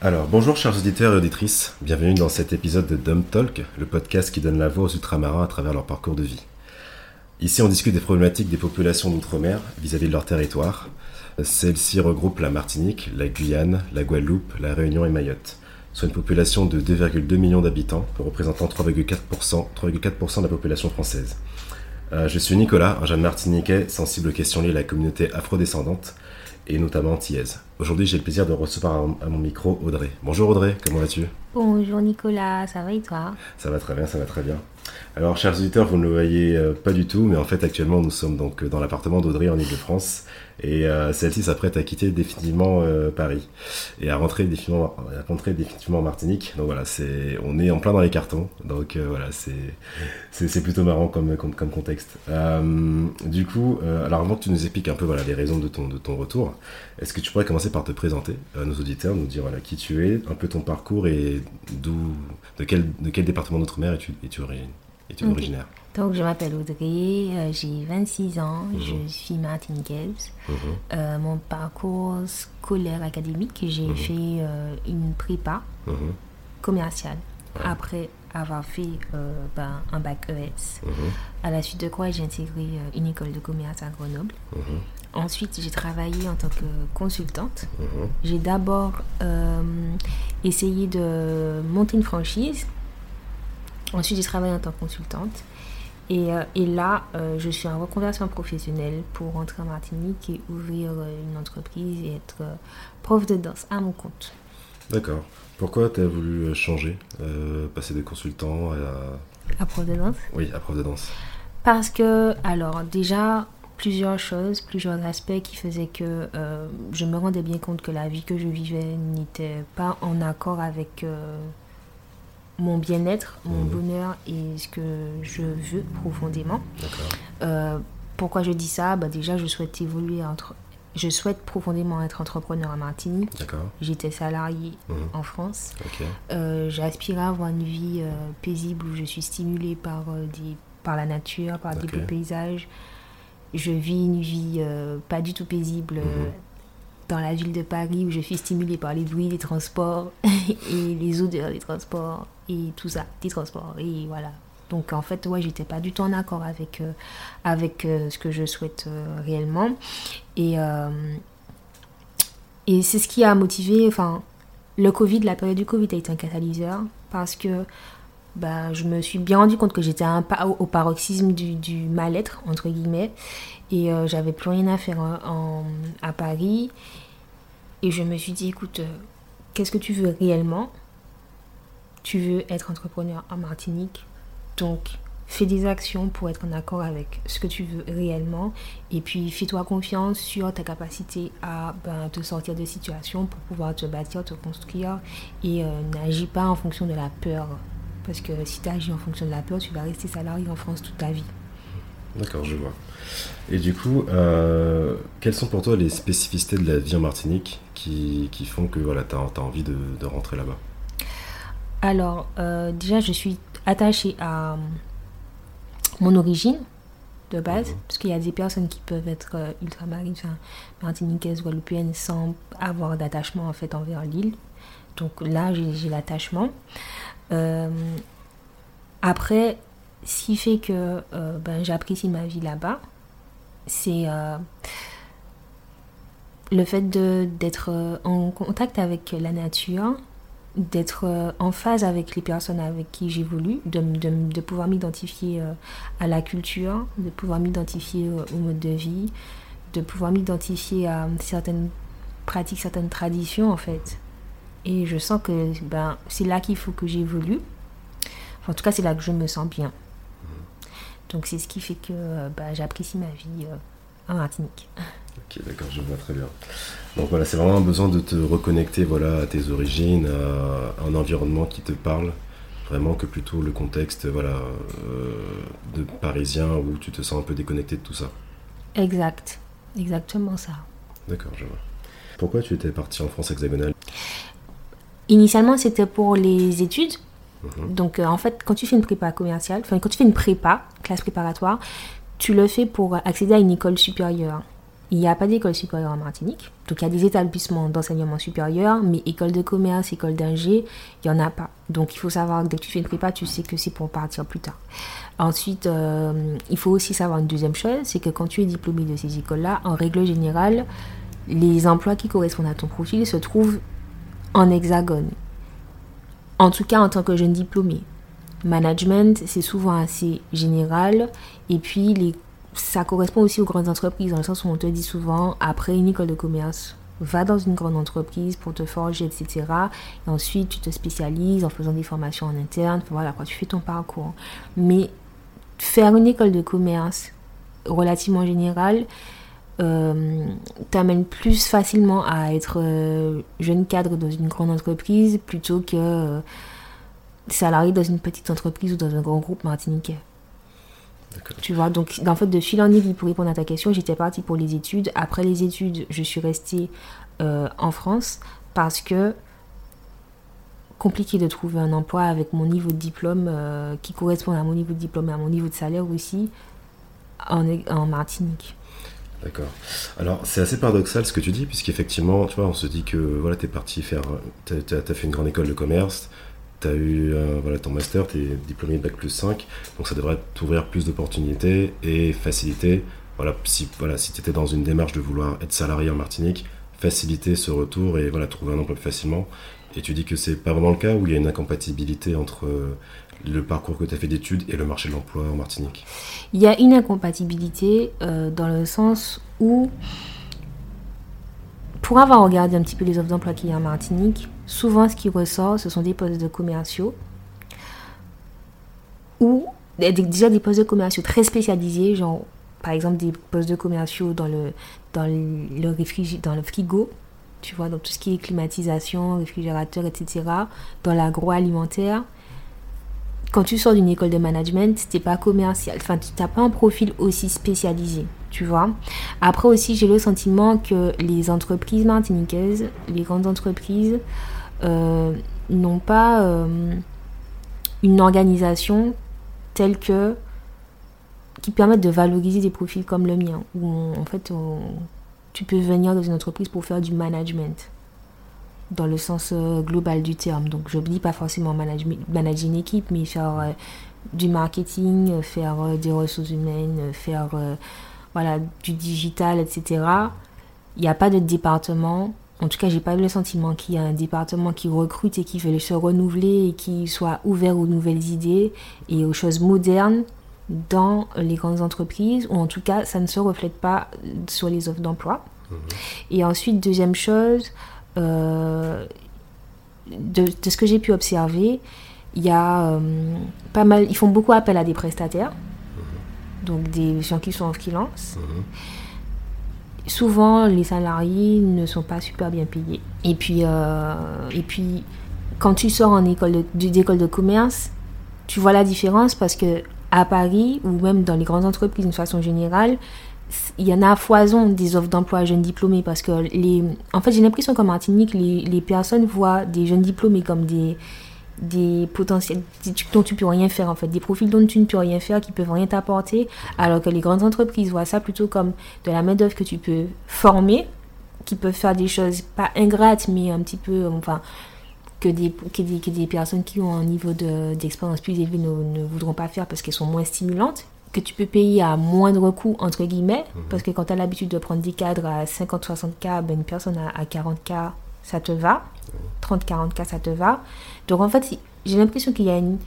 Alors, bonjour chers auditeurs et auditrices, bienvenue dans cet épisode de Dumb Talk, le podcast qui donne la voix aux ultramarins à travers leur parcours de vie. Ici, on discute des problématiques des populations d'outre-mer vis-à-vis de leur territoire. Celles-ci regroupent la Martinique, la Guyane, la Guadeloupe, la Réunion et Mayotte, soit une population de 2,2 millions d'habitants, représentant 3,4%, 3,4% de la population française. Euh, je suis Nicolas, un jeune martiniquais sensible aux questions liées à la communauté afrodescendante et notamment antillaise. Aujourd'hui, j'ai le plaisir de recevoir à mon micro Audrey. Bonjour Audrey, comment vas-tu? Bonjour Nicolas, ça va et toi? Ça va très bien, ça va très bien. Alors, chers auditeurs, vous ne le voyez euh, pas du tout, mais en fait, actuellement, nous sommes donc euh, dans l'appartement d'Audrey en Ile-de-France. Et euh, celle-ci s'apprête à quitter définitivement Paris et à rentrer définitivement, à rentrer définitivement en Martinique. Donc voilà, c'est, on est en plein dans les cartons. Donc voilà, c'est, c'est, plutôt marrant comme, comme, comme contexte. du coup, alors avant que tu nous expliques un peu voilà, les raisons de ton, de ton retour, est-ce que tu pourrais commencer par te présenter à nos auditeurs, nous dire voilà, qui tu es, un peu ton parcours et d'où, de quel, de quel département d'outre-mer es-tu, es-tu originaire? Donc, je m'appelle Audrey, euh, j'ai 26 ans, mhm. je suis martiniquaise. Mhm. Euh, mon parcours scolaire académique, j'ai mhm. fait euh, une prépa commerciale après avoir fait ben, un bac ES. À la suite de quoi, j'ai intégré une école de commerce à Grenoble. Ensuite, j'ai travaillé en tant que consultante. J'ai d'abord essayé de monter une franchise Ensuite, j'ai travaillé en tant que consultante. Et, euh, et là, euh, je suis en reconversion professionnelle pour rentrer en Martinique et ouvrir euh, une entreprise et être prof de danse à mon compte. D'accord. Pourquoi tu as voulu changer, passer de consultant à... À prof de danse Oui, à prof de danse. Parce que, alors, déjà, plusieurs choses, plusieurs aspects qui faisaient que je me rendais bien compte que la vie que je vivais n'était pas en accord avec mon bien-être, mon mhm. bonheur et ce que je veux profondément. Euh, pourquoi je dis ça? Bah Déjà, je souhaite évoluer entre. Je souhaite profondément être entrepreneur à Martinique. J'étais salarié mhm. en France. Euh, J'aspire à avoir une vie euh, paisible où je suis stimulée par, des, par la nature, par des beaux paysages. Je vis une vie pas du tout paisible mhm dans la ville de Paris où je suis stimulée par les bruits des transports et les odeurs des transports et tout ça, des transports. Et voilà. Donc en fait, ouais, j'étais pas du tout en accord avec, euh, avec euh, ce que je souhaite euh, réellement. Et, et c'est ce qui a motivé, enfin, le Covid, la période du Covid a été un catalyseur parce que bah, je me suis bien rendu compte que j'étais au paroxysme du, mal-être, entre guillemets, et j'avais plus rien à faire en, à Paris. Et je me suis dit, écoute, qu'est-ce que tu veux réellement? Tu veux être entrepreneur en Martinique, donc fais des actions pour être en accord avec ce que tu veux réellement. Et puis fais-toi confiance sur ta capacité à ben, te sortir de situations pour pouvoir te bâtir, te construire. Et euh, n'agis pas en fonction de la peur parce que si tu agis en fonction de la peur, tu vas rester salarié en France toute ta vie. D'accord, je vois. Et du coup, euh, quelles sont pour toi les spécificités de la vie en Martinique qui, font que voilà, tu as, envie de rentrer là-bas? Alors, euh, déjà, je suis attachée à mon origine de base, mhm. parce qu'il y a des personnes qui peuvent être euh, ultramarines, enfin, martiniquaises, guadeloupéennes, sans avoir d'attachement en fait envers l'île. Donc là, j'ai l'attachement. Euh, après, ce qui fait que euh, ben, j'apprécie ma vie là-bas, c'est euh, le fait d'être en contact avec la nature, d'être en phase avec les personnes avec qui j'évolue, de, de, de, pouvoir m'identifier à la culture, de pouvoir m'identifier au mode de vie, de pouvoir m'identifier à certaines pratiques, certaines traditions en fait. Et je sens que ben, c'est là qu'il faut que j'évolue. en tout cas, c'est là que je me sens bien. Donc c'est ce qui fait que ben, j'apprécie ma vie euh, en Martinique. Ok, d'accord, je vois très bien. Donc voilà, c'est vraiment un besoin de te reconnecter voilà, à tes origines, à un environnement qui te parle, vraiment que plutôt le contexte voilà, euh, de parisien où tu te sens un peu déconnecté de tout ça. Exact, exactement ça. D'accord, je vois. Pourquoi tu étais parti en France hexagonale? Initialement, c'était pour les études. Mhm. Donc, euh, en fait, quand tu fais une prépa commerciale, enfin, quand tu fais une prépa, classe préparatoire, tu le fais pour accéder à une école supérieure. Il n'y a pas d'école supérieure en Martinique. Donc il y a des établissements d'enseignement supérieur, mais école de commerce, école d'ingé, il n'y en a pas. Donc il faut savoir que dès que tu fais une prépa, tu sais que c'est pour partir plus tard. Ensuite, euh, il faut aussi savoir une deuxième chose, c'est que quand tu es diplômé de ces écoles-là, en règle générale, les emplois qui correspondent à ton profil se trouvent en hexagone. En tout cas, en tant que jeune diplômé. Management, c'est souvent assez général. Et puis, les ça correspond aussi aux grandes entreprises, dans le sens où on te dit souvent, après une école de commerce, va dans une grande entreprise pour te forger, etc. Et ensuite, tu te spécialises en faisant des formations en interne. Voilà, quoi, tu fais ton parcours. Mais faire une école de commerce relativement générale euh, t'amène plus facilement à être euh, jeune cadre dans une grande entreprise plutôt que euh, salarié dans une petite entreprise ou dans un grand groupe martiniquais. Tu vois, donc en fait, de fil en aiguille, pour répondre à ta question, j'étais partie pour les études. Après les études, je suis restée euh, en France parce que compliqué de trouver un emploi avec mon niveau de diplôme euh, qui correspond à mon niveau de diplôme et à mon niveau de salaire aussi en, en Martinique. D'accord. Alors, c'est assez paradoxal ce que tu dis, puisqu'effectivement, tu vois, on se dit que voilà, tu es parti faire. Tu as, as, fait une grande école de commerce, tu as eu euh, voilà, ton master, tu es diplômé de Bac plus 5, donc ça devrait t'ouvrir plus d'opportunités et faciliter, voilà, si, voilà, si tu étais dans une démarche de vouloir être salarié en Martinique, faciliter ce retour et voilà, trouver un emploi plus facilement. Et tu dis que c'est pas vraiment le cas où il y a une incompatibilité entre euh, le parcours que tu as fait d'études et le marché de l'emploi en Martinique? Il y a une incompatibilité euh, dans le sens où, pour avoir regardé un petit peu les offres d'emploi qu'il y a en Martinique, souvent ce qui ressort, ce sont des postes de commerciaux ou déjà des postes de commerciaux très spécialisés, genre par exemple des postes de commerciaux dans le, dans dans frigo, tu vois, dans tout ce qui est climatisation, réfrigérateur, etc., dans l'agroalimentaire. Quand tu sors d'une école de management, t'es pas commercial, enfin tu n'as pas un profil aussi spécialisé, tu vois. Après aussi, j'ai le sentiment que les entreprises martiniquaises, les grandes entreprises, n'ont pas euh, une organisation telle que qui permette de valoriser des profils comme le mien, où en fait tu peux venir dans une entreprise pour faire du management dans le sens euh, global du terme. Donc je ne dis pas forcément manager, manager une équipe, mais faire du marketing, faire des ressources humaines, faire voilà, du digital, etc. Il n'y a pas de département en tout cas, j'ai pas le sentiment qu'il y a un département qui recrute et qui veut se renouveler et qui soit ouvert aux nouvelles idées et aux choses modernes dans les grandes entreprises, ou en tout cas, ça ne se reflète pas sur les offres d'emploi. Mhm. Et ensuite, deuxième chose, euh, de, ce que j'ai pu observer, il y a euh, pas mal, ils font beaucoup appel à des prestataires, mhm. donc des gens qui sont en freelance. Mhm souvent les salariés ne sont pas super bien payés. Et puis, euh, et puis quand tu sors en école d'école de, commerce, tu vois la différence parce que à Paris ou même dans les grandes entreprises de façon générale, il y en a à foison des offres d'emploi jeunes diplômés parce que les en fait j'ai l'impression qu'en Martinique les, les personnes voient des jeunes diplômés comme des des potentiels dont tu peux rien faire en fait, des profils dont tu ne peux rien faire, qui peuvent rien t'apporter, alors que les grandes entreprises voient ça plutôt comme de la main d'œuvre que tu peux former, qui peuvent faire des choses pas ingrates, mais un petit peu, enfin, que des, que des, que des personnes qui ont un niveau d'expérience plus élevé ne, ne, voudront pas faire parce qu'elles sont moins stimulantes, que tu peux payer à moindre coût, entre guillemets, mhm. parce que quand tu as l'habitude de prendre des cadres à 50-60K, ben une personne à, à 40K, ça te va. 30-40K, ça te va. Donc en fait, j'ai l'impression qu'il y a une,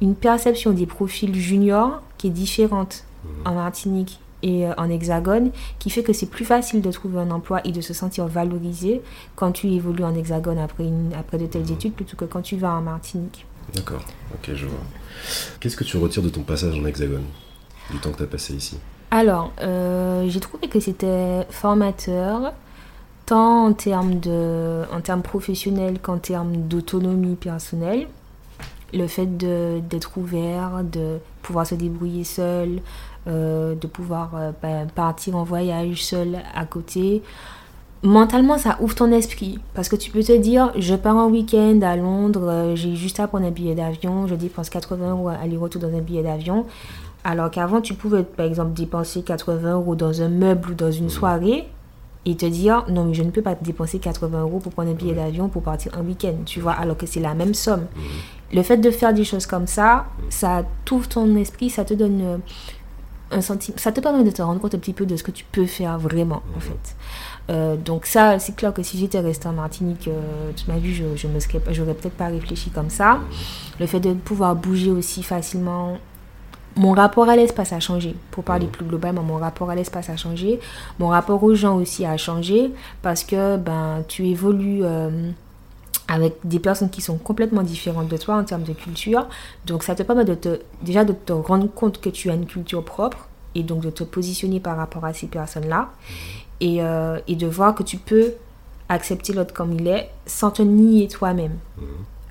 une, perception des profils juniors qui est différente mhm. en Martinique et euh, en Hexagone, qui fait que c'est plus facile de trouver un emploi et de se sentir valorisé quand tu évolues en Hexagone après, une, après de telles mhm. études plutôt que quand tu vas en Martinique. D'accord, ok, je vois. Qu'est-ce que tu retires de ton passage en Hexagone, du temps que tu as passé ici? Alors, euh, j'ai trouvé que c'était formateur tant en termes, de, en termes professionnels qu'en termes d'autonomie personnelle. Le fait d'être ouvert, de pouvoir se débrouiller seul, euh, de pouvoir euh, bah, partir en voyage seul à côté. Mentalement, ça ouvre ton esprit parce que tu peux te dire je pars en week-end à Londres, euh, j'ai juste à prendre un billet d'avion, je dépense 80 euros aller-retour dans un billet d'avion. Alors qu'avant, tu pouvais par exemple dépenser 80 euros dans un meuble ou dans une soirée et te dire non mais je ne peux pas dépenser 80 euros pour prendre un billet d'avion pour partir un week-end tu vois alors que c'est la même somme. Le fait de faire des choses comme ça ça t'ouvre ton esprit ça te donne euh, un sentiment ça te permet de te rendre compte un petit peu de ce que tu peux faire vraiment en fait. Euh, donc ça c'est clair que si j'étais restée en Martinique euh, toute ma vie je, je me serais j'aurais peut-être pas réfléchi comme ça. Le fait de pouvoir bouger aussi facilement mon rapport à l'espace a changé. Pour parler plus globalement, mon rapport à l'espace a changé. Mon rapport aux gens aussi a changé parce que ben, tu évolues euh, avec des personnes qui sont complètement différentes de toi en termes de culture. Donc ça te permet de te, déjà de te rendre compte que tu as une culture propre et donc de te positionner par rapport à ces personnes-là et, euh, et de voir que tu peux accepter l'autre comme il est sans te nier toi-même.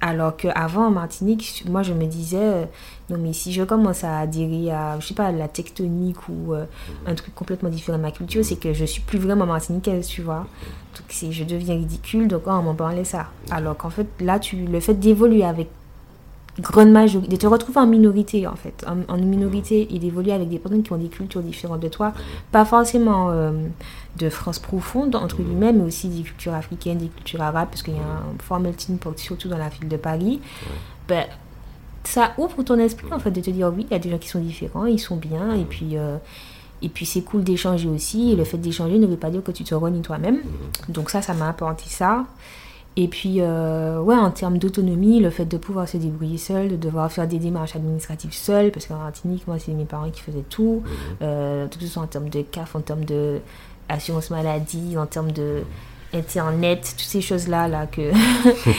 Alors qu'avant, en Martinique, moi, je me disais, euh, non, mais si je commence à adhérer à, je sais pas, la tectonique ou euh, un truc complètement différent de ma culture, c'est que je suis plus vraiment martiniquaise, tu vois. Donc, je deviens ridicule, donc oh, on m'en parlait ça. Alors qu'en fait, là, tu, le fait d'évoluer avec grande majorité, de te retrouver en minorité, en fait, en, en minorité et d'évoluer avec des personnes qui ont des cultures différentes de toi, pas forcément euh, de France profonde, entre guillemets, mais aussi des cultures africaines, des cultures arabes, parce qu'il y a un fort melting pot, surtout dans la ville de Paris, ben, ça ouvre ton esprit, en fait, de te dire, oui, il y a des gens qui sont différents, ils sont bien, et puis... euh, et puis c'est cool d'échanger aussi. Et le fait d'échanger ne veut pas dire que tu te renies toi-même. Donc ça, ça m'a apporté ça. Et puis, euh, ouais, en termes d'autonomie, le fait de pouvoir se débrouiller seul, de devoir faire des démarches administratives seul, parce qu'en Martinique, moi, c'est mes parents qui faisaient tout, euh, tout que ce soit en termes de CAF, en termes de assurance maladie, en termes de internet, toutes ces choses-là là, que,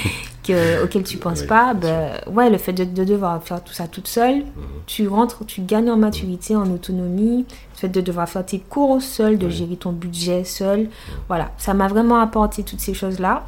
que, auxquelles tu penses pas, ben, ouais, le fait de, de devoir faire tout ça toute seule, tu rentres, tu gagnes en maturité, en autonomie, le fait de devoir faire tes cours seul, de gérer ton budget seul, voilà, ça m'a vraiment apporté toutes ces choses-là.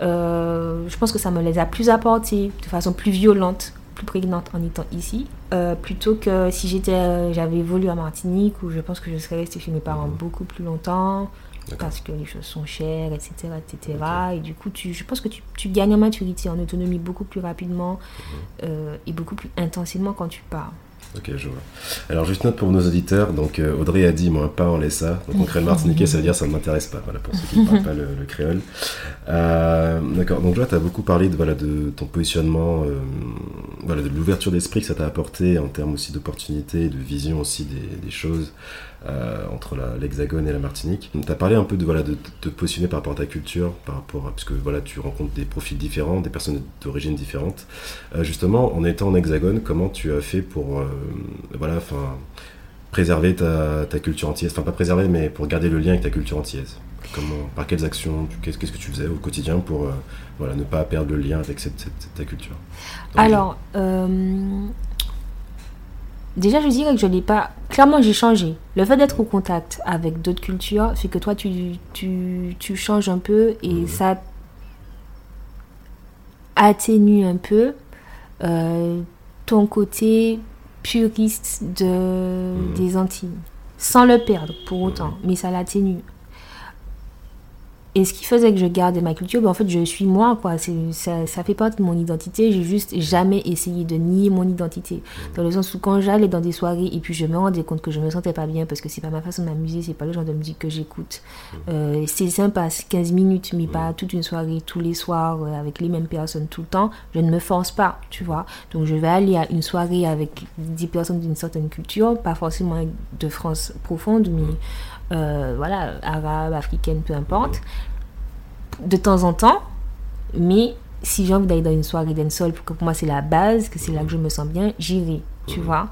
Euh, je pense que ça me les a plus apportées de façon plus violente, plus prégnante en étant ici, euh, plutôt que si j'étais, euh, j'avais évolué en Martinique où je pense que je serais restée chez mes parents beaucoup plus longtemps. Parce que les choses sont chères, etc., etc. Et du coup, tu, je pense que tu, tu gagnes en maturité, en autonomie beaucoup plus rapidement euh, et beaucoup plus intensément quand tu pars. Ok, je vois. Alors, juste note pour nos auditeurs. Donc, euh, Audrey a dit, moi, pas en laissa. Donc, en créole martiniquais, ça veut dire ça ne m'intéresse pas. Voilà, pour ceux qui ne parlent pas le, le créole. Euh, D'accord. Donc, là, tu as beaucoup parlé de, voilà, de ton positionnement, euh, voilà, de l'ouverture d'esprit que ça t'a apporté en termes aussi d'opportunités, de vision aussi des, des choses euh, entre l'Hexagone et la Martinique. Tu as parlé un peu de, voilà, de te- positionner par rapport à ta culture, par rapport à, parce que voilà, tu rencontres des profils différents, des personnes d'origine différentes. Euh, justement, en étant en Hexagone, comment tu as fait pour, euh, voilà, préserver ta, ta culture antillaise, enfin pas préserver, mais pour garder le lien avec ta culture antillaise. Comment, par quelles actions, qu'est-ce que tu faisais au quotidien pour, euh, voilà, ne pas perdre le lien avec ta culture? Alors, euh, déjà, je dirais que je n'ai pas. Clairement, j'ai changé. Le fait d'être au contact avec d'autres cultures fait que toi, tu, tu, tu changes un peu et Mhm. ça atténue un peu euh, ton côté puriste de, Mhm. des Antilles. Sans le perdre pour autant, mais ça l'atténue. Et ce qui faisait que je gardais ma culture, ben en fait, je suis moi, quoi. Ça, ça fait partie de mon identité. J'ai juste jamais essayé de nier mon identité. Dans le sens où quand j'allais dans des soirées et puis je me rendais compte que je me sentais pas bien parce que c'est pas ma façon de m'amuser, c'est pas le genre de musique que j'écoute. Euh, c'est sympa, c'est 15 minutes, mais pas toute une soirée, tous les soirs, euh, avec les mêmes personnes tout le temps. Je ne me force pas, tu vois. Donc je vais aller à une soirée avec des personnes d'une certaine culture, pas forcément de France profonde, mais euh, voilà, arabe, africaine, peu importe de temps en temps, mais si j'ai envie d'aller dans une soirée dancehall, pour que pour moi c'est la base, que c'est là que je me sens bien, j'irai, tu vois.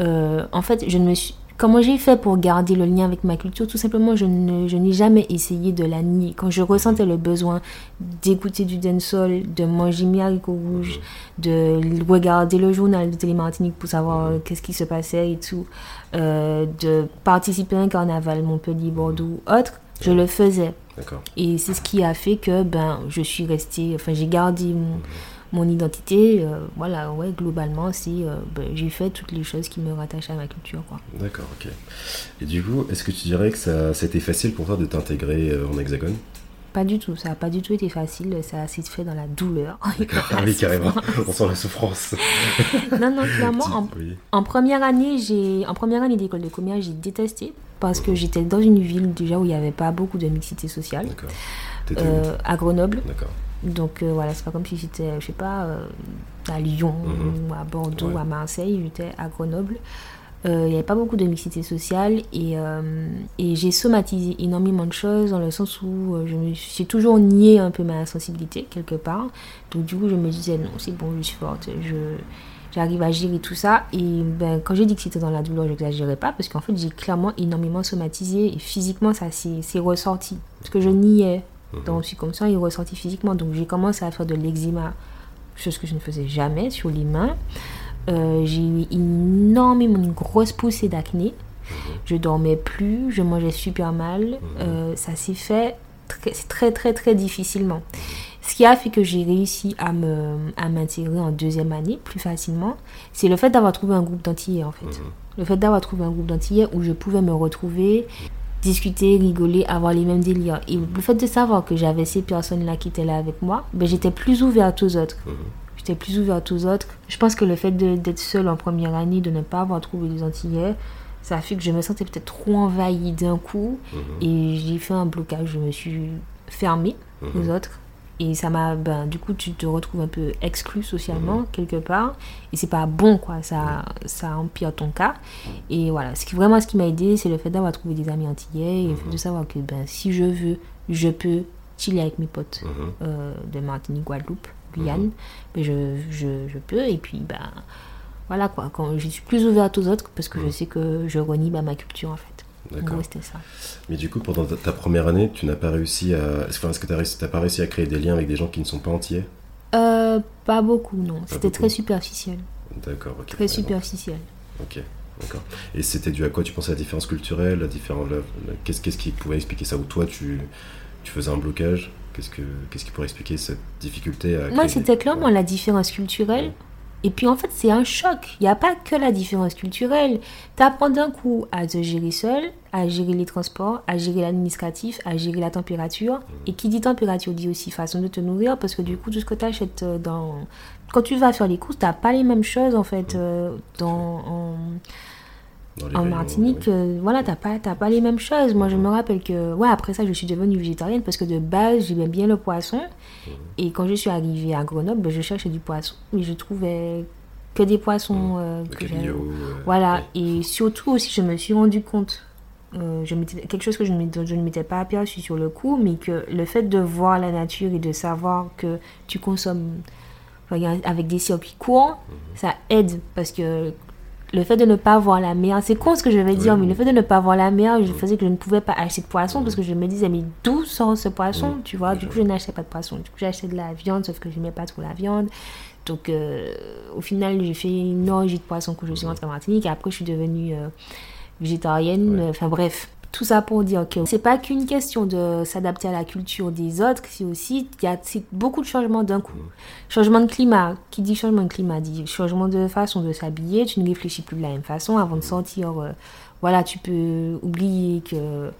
Euh, en fait, je ne me suis... Comment j'ai fait pour garder le lien avec ma culture? Tout simplement, je ne- je n'ai jamais essayé de la nier. Quand je ressentais le besoin d'écouter du dancehall, de manger mes haricots rouges, de regarder le journal de Télé Martinique pour savoir euh, qu'est-ce qui se passait et tout, euh, de participer à un carnaval Montpellier, Bordeaux ou autre, je le faisais. Et c'est ce qui a fait que ben, je suis restée, enfin j'ai gardé mon, mon identité. euh, voilà, ouais, globalement, c'est, euh, ben, j'ai fait toutes les choses qui me rattachent à ma culture. Quoi. D'accord, ok. Et du coup, est-ce que tu dirais que ça, c'était facile pour toi de t'intégrer en Hexagone? Pas du tout, ça n'a pas du tout été facile, ça s'est fait dans la douleur. Ah oui, carrément. On sent la souffrance. non, non, clairement, en, Oui. en première année, j'ai, en première année d'école de commerce, j'ai détesté parce que j'étais dans une ville déjà où il n'y avait pas beaucoup de mixité sociale. Euh, à Grenoble. D'accord. Donc euh, voilà, c'est pas comme si j'étais, je sais pas, euh, à Lyon Mhm. ou à Bordeaux, Ouais. à Marseille, j'étais à Grenoble. Euh, Il n'y avait pas beaucoup de mixité sociale et, euh, et j'ai somatisé énormément de choses dans le sens où euh, je me suis toujours nié un peu ma sensibilité quelque part. Donc du coup, je me disais non, c'est bon, je suis forte, je j'arrive à gérer tout ça. Et ben, quand j'ai dit que c'était dans la douleur, je n'exagérais pas parce qu'en fait, j'ai clairement énormément somatisé et physiquement, ça s'est ressorti. Ce que je niais dans le subconscient est ressorti physiquement. Donc j'ai commencé à faire de l'eczéma, chose que je ne faisais jamais sur les mains. Euh, j'ai eu énormément, une grosse poussée d'acné. Je dormais plus, je mangeais super mal. Euh, ça s'est fait très, très, très, très difficilement. Ce qui a fait que j'ai réussi à me à m'intégrer en deuxième année plus facilement, c'est le fait d'avoir trouvé un groupe d'antillais en fait. Le fait d'avoir trouvé un groupe d'antillais où je pouvais me retrouver, discuter, rigoler, avoir les mêmes délires. Et le fait de savoir que j'avais ces personnes-là qui étaient là avec moi, ben, j'étais plus ouverte aux autres. J'étais plus ouverte aux autres. Je pense que le fait d'être seule en première année, de ne pas avoir trouvé des Antillais, ça a fait que je me sentais peut-être trop envahie d'un coup. Et j'ai fait un blocage. Je me suis fermée aux autres. Et ça m'a. Ben, du coup, tu te retrouves un peu exclu socialement, quelque part. Et c'est pas bon, quoi. Ça, ça empire ton cas. Et voilà. Ce qui, vraiment, ce qui m'a aidé, c'est le fait d'avoir trouvé des amis antillais. Et le fait de savoir que, ben, si je veux, je peux chiller avec mes potes Mhm. euh, de Martinique, Guadeloupe, Guyane, mais je, je, je peux. Et puis, ben, voilà quoi. Quand je suis plus ouverte aux autres parce que je sais que je renie ben, ma culture en fait. D'accord. ça. Mais du coup, pendant ta, ta première année, tu n'as pas réussi à. Est-ce que est-ce que tu n'as pas réussi à créer des liens avec des gens qui ne sont pas entiers? Euh, pas beaucoup, non. C'était très superficiel. D'accord, ok. Très superficiel. Ok, d'accord. Et c'était dû à quoi Tu pensais à la différence culturelle, la différence, qu'est-ce, qu'est-ce qui pouvait expliquer ça? Ou toi, tu, tu faisais un blocage? Qu'est-ce, que, qu'est-ce qui pourrait expliquer cette difficulté à Moi, des- clairement Ouais. la différence culturelle. Et puis, en fait, c'est un choc. Il n'y a pas que la différence culturelle. Tu apprends d'un coup à te gérer seul, à gérer les transports, à gérer l'administratif, à gérer la température. Et qui dit température dit aussi façon de te nourrir, parce que du coup, tout ce que tu achètes dans... Quand tu vas faire les courses, tu n'as pas les mêmes choses, en fait, euh, dans... en- en Martinique, euh, voilà, t'as pas, pas les mêmes choses. Moi, je me rappelle que, ouais, après ça, je suis devenue végétarienne parce que de base, j'aimais bien le poisson. Et quand je suis arrivée à Grenoble, ben, je cherchais du poisson. Mais je trouvais que des poissons euh, Le que j'aime. euh, Voilà. ouais. Et surtout aussi, je me suis rendu compte, euh, je quelque chose que je, ne m'étais- je ne m'étais pas aperçu sur le coup, mais que le fait de voir la nature et de savoir que tu consommes avec des circuits courts, ça aide parce que le fait de ne pas voir la mer, c'est con ce que je vais dire, Oui. mais le fait de ne pas voir la mer, je faisais que je ne pouvais pas acheter de poisson parce que je me disais, mais d'où sort ce poisson. Tu vois, du coup, je n'achetais pas de poisson. Du coup, j'achetais de la viande, sauf que je n'aimais pas trop la viande. Donc, euh, au final, j'ai fait une orgie de poisson quand je suis rentrée en Martinique et après, je suis devenue euh, végétarienne. Enfin, bref. Tout ça pour dire que c'est pas qu'une question de s'adapter à la culture des autres, c'est aussi, il y a beaucoup de changements d'un coup. Changement de climat, qui dit changement de climat dit changement de façon de s'habiller, tu ne réfléchis plus de la même façon avant de sortir. euh, voilà, tu peux oublier que.